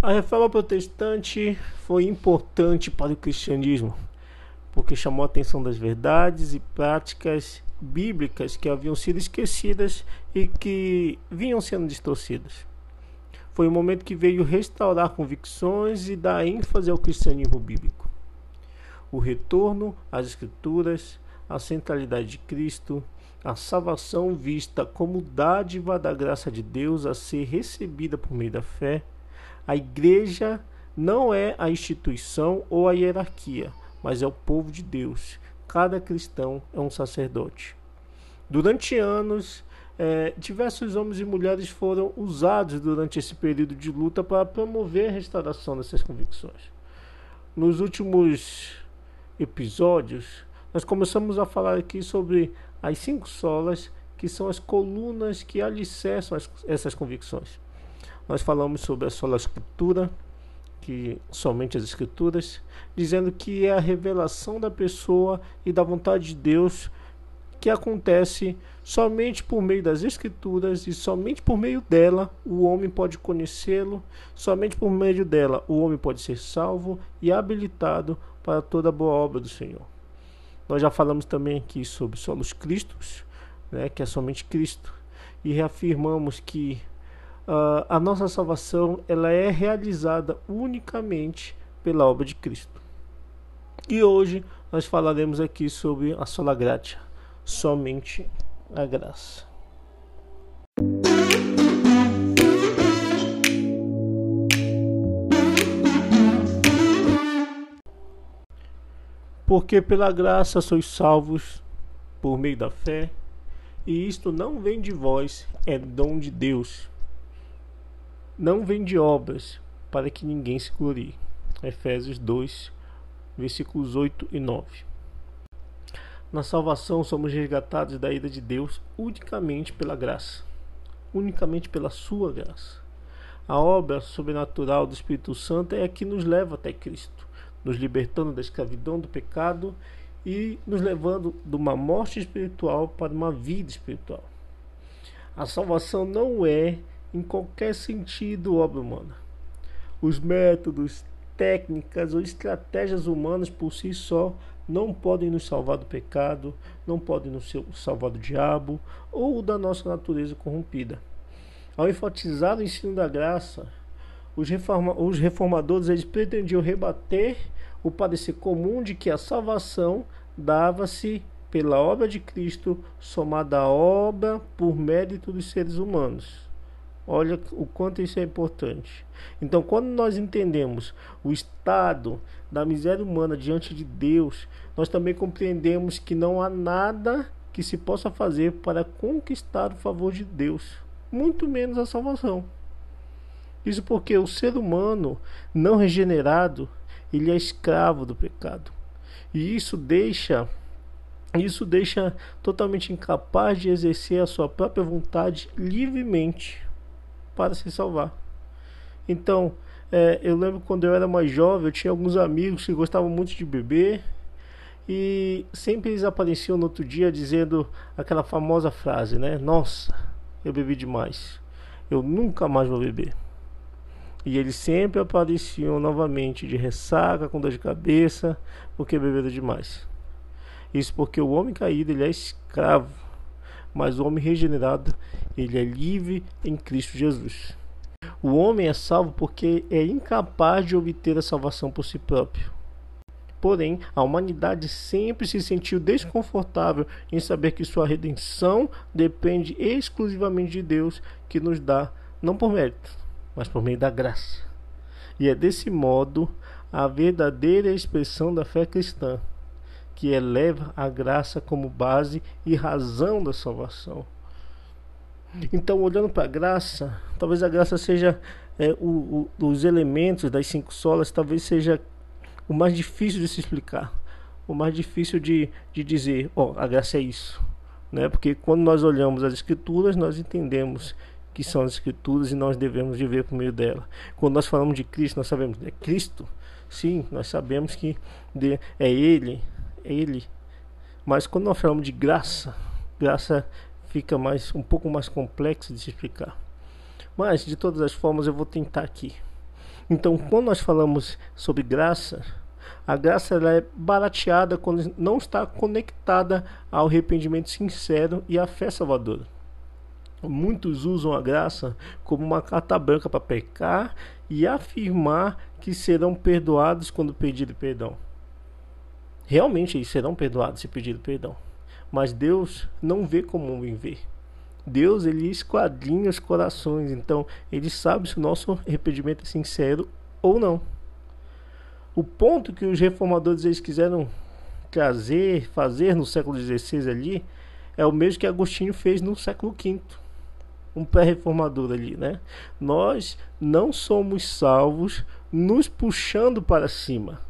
A reforma protestante foi importante para o cristianismo, porque chamou a atenção das verdades e práticas bíblicas que haviam sido esquecidas e que vinham sendo distorcidas. Foi um momento que veio restaurar convicções e dar ênfase ao cristianismo bíblico. O retorno às Escrituras, a centralidade de Cristo, a salvação vista como dádiva da graça de Deus a ser recebida por meio da fé a igreja não é a instituição ou a hierarquia, mas é o povo de Deus. Cada cristão é um sacerdote. Durante anos, é, diversos homens e mulheres foram usados durante esse período de luta para promover a restauração dessas convicções. Nos últimos episódios, nós começamos a falar aqui sobre as cinco solas, que são as colunas que alicerçam as, essas convicções. Nós falamos sobre a sola escritura, que somente as escrituras, dizendo que é a revelação da pessoa e da vontade de Deus que acontece somente por meio das escrituras e somente por meio dela o homem pode conhecê-lo, somente por meio dela o homem pode ser salvo e habilitado para toda a boa obra do Senhor. Nós já falamos também aqui sobre solos Cristos, né, que é somente Cristo, e reafirmamos que uh, a nossa salvação ela é realizada unicamente pela obra de Cristo. E hoje nós falaremos aqui sobre a sola gratia, somente a graça. Porque pela graça sois salvos por meio da fé, e isto não vem de vós, é dom de Deus não vem de obras, para que ninguém se glorie. Efésios 2, versículos 8 e 9. Na salvação somos resgatados da ira de Deus unicamente pela graça, unicamente pela sua graça. A obra sobrenatural do Espírito Santo é a que nos leva até Cristo, nos libertando da escravidão do pecado e nos levando de uma morte espiritual para uma vida espiritual. A salvação não é em qualquer sentido obra humana. Os métodos, técnicas ou estratégias humanas por si só não podem nos salvar do pecado, não podem nos salvar do diabo ou da nossa natureza corrompida. Ao enfatizar o ensino da graça, os, reforma os reformadores eles pretendiam rebater o parecer comum de que a salvação dava-se pela obra de Cristo somada à obra por mérito dos seres humanos. Olha o quanto isso é importante. Então, quando nós entendemos o estado da miséria humana diante de Deus, nós também compreendemos que não há nada que se possa fazer para conquistar o favor de Deus, muito menos a salvação. Isso porque o ser humano não regenerado, ele é escravo do pecado. E isso deixa isso deixa totalmente incapaz de exercer a sua própria vontade livremente para se salvar. Então, é, eu lembro quando eu era mais jovem, eu tinha alguns amigos que gostavam muito de beber e sempre eles apareciam no outro dia dizendo aquela famosa frase, né? Nossa, eu bebi demais, eu nunca mais vou beber. E eles sempre apareciam novamente de ressaca, com dor de cabeça, porque beberam demais. Isso porque o homem caído ele é escravo mas o homem regenerado, ele é livre em Cristo Jesus. O homem é salvo porque é incapaz de obter a salvação por si próprio. Porém, a humanidade sempre se sentiu desconfortável em saber que sua redenção depende exclusivamente de Deus, que nos dá, não por mérito, mas por meio da graça. E é desse modo a verdadeira expressão da fé cristã que eleva a graça como base e razão da salvação. Então, olhando para a graça, talvez a graça seja é, o, o, os elementos das cinco solas, talvez seja o mais difícil de se explicar, o mais difícil de, de dizer, ó, oh, a graça é isso. Né? Porque quando nós olhamos as escrituras, nós entendemos que são as escrituras e nós devemos viver por meio dela. Quando nós falamos de Cristo, nós sabemos, é Cristo? Sim, nós sabemos que é Ele, ele. Mas quando nós falamos de graça, graça fica mais um pouco mais complexo de se explicar. Mas de todas as formas eu vou tentar aqui. Então, quando nós falamos sobre graça, a graça ela é barateada quando não está conectada ao arrependimento sincero e à fé salvadora. Muitos usam a graça como uma carta branca para pecar e afirmar que serão perdoados quando pedirem perdão. Realmente eles serão perdoados se pedirem perdão. Mas Deus não vê como um vê. Deus ele esquadrinha os corações, então ele sabe se o nosso arrependimento é sincero ou não. O ponto que os reformadores eles quiseram trazer, fazer no século XVI ali, é o mesmo que Agostinho fez no século V. Um pré-reformador ali, né? Nós não somos salvos nos puxando para cima.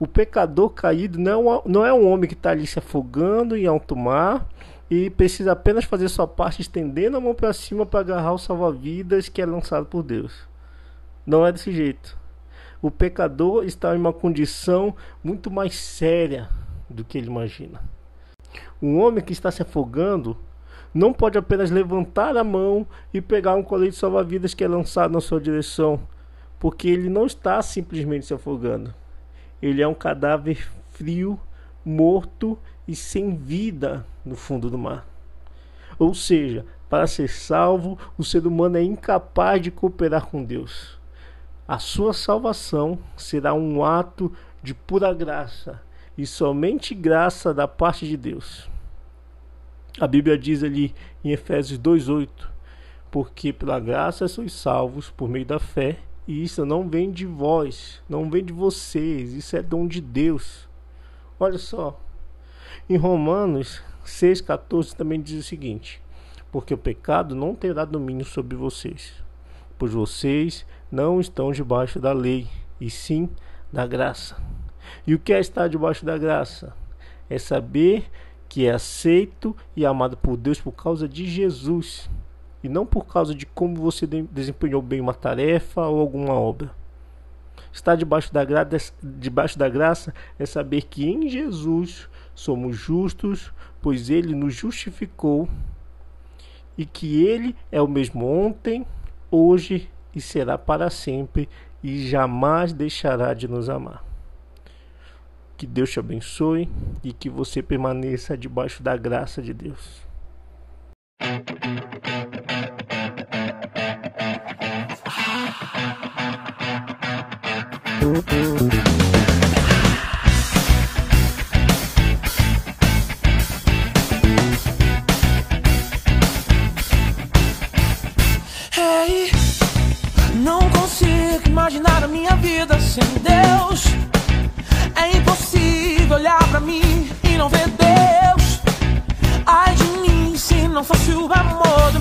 O pecador caído não, é não é um homem que está ali se afogando em alto mar e precisa apenas fazer sua parte estendendo a mão para cima para agarrar o salva-vidas que é lançado por Deus. Não é desse jeito. O pecador está em uma condição muito mais séria do que ele imagina. Um homem que está se afogando não pode apenas levantar a mão e pegar um colete salva-vidas que é lançado na sua direção, porque ele não está simplesmente se afogando. Ele é um cadáver frio, morto e sem vida no fundo do mar. Ou seja, para ser salvo, o ser humano é incapaz de cooperar com Deus. A sua salvação será um ato de pura graça e somente graça da parte de Deus. A Bíblia diz ali em Efésios 2:8, porque pela graça sois salvos por meio da fé, e isso não vem de vós, não vem de vocês, isso é dom de Deus. Olha só, em Romanos 6,14 também diz o seguinte: Porque o pecado não terá domínio sobre vocês, pois vocês não estão debaixo da lei, e sim da graça. E o que é estar debaixo da graça? É saber que é aceito e amado por Deus por causa de Jesus e não por causa de como você desempenhou bem uma tarefa ou alguma obra. Estar debaixo da, gra debaixo da graça é saber que em Jesus somos justos, pois ele nos justificou e que ele é o mesmo ontem, hoje e será para sempre e jamais deixará de nos amar. Que Deus te abençoe e que você permaneça debaixo da graça de Deus. Imaginar a minha vida sem Deus. É impossível olhar para mim e não ver Deus. Ai de mim se não fosse o amor do.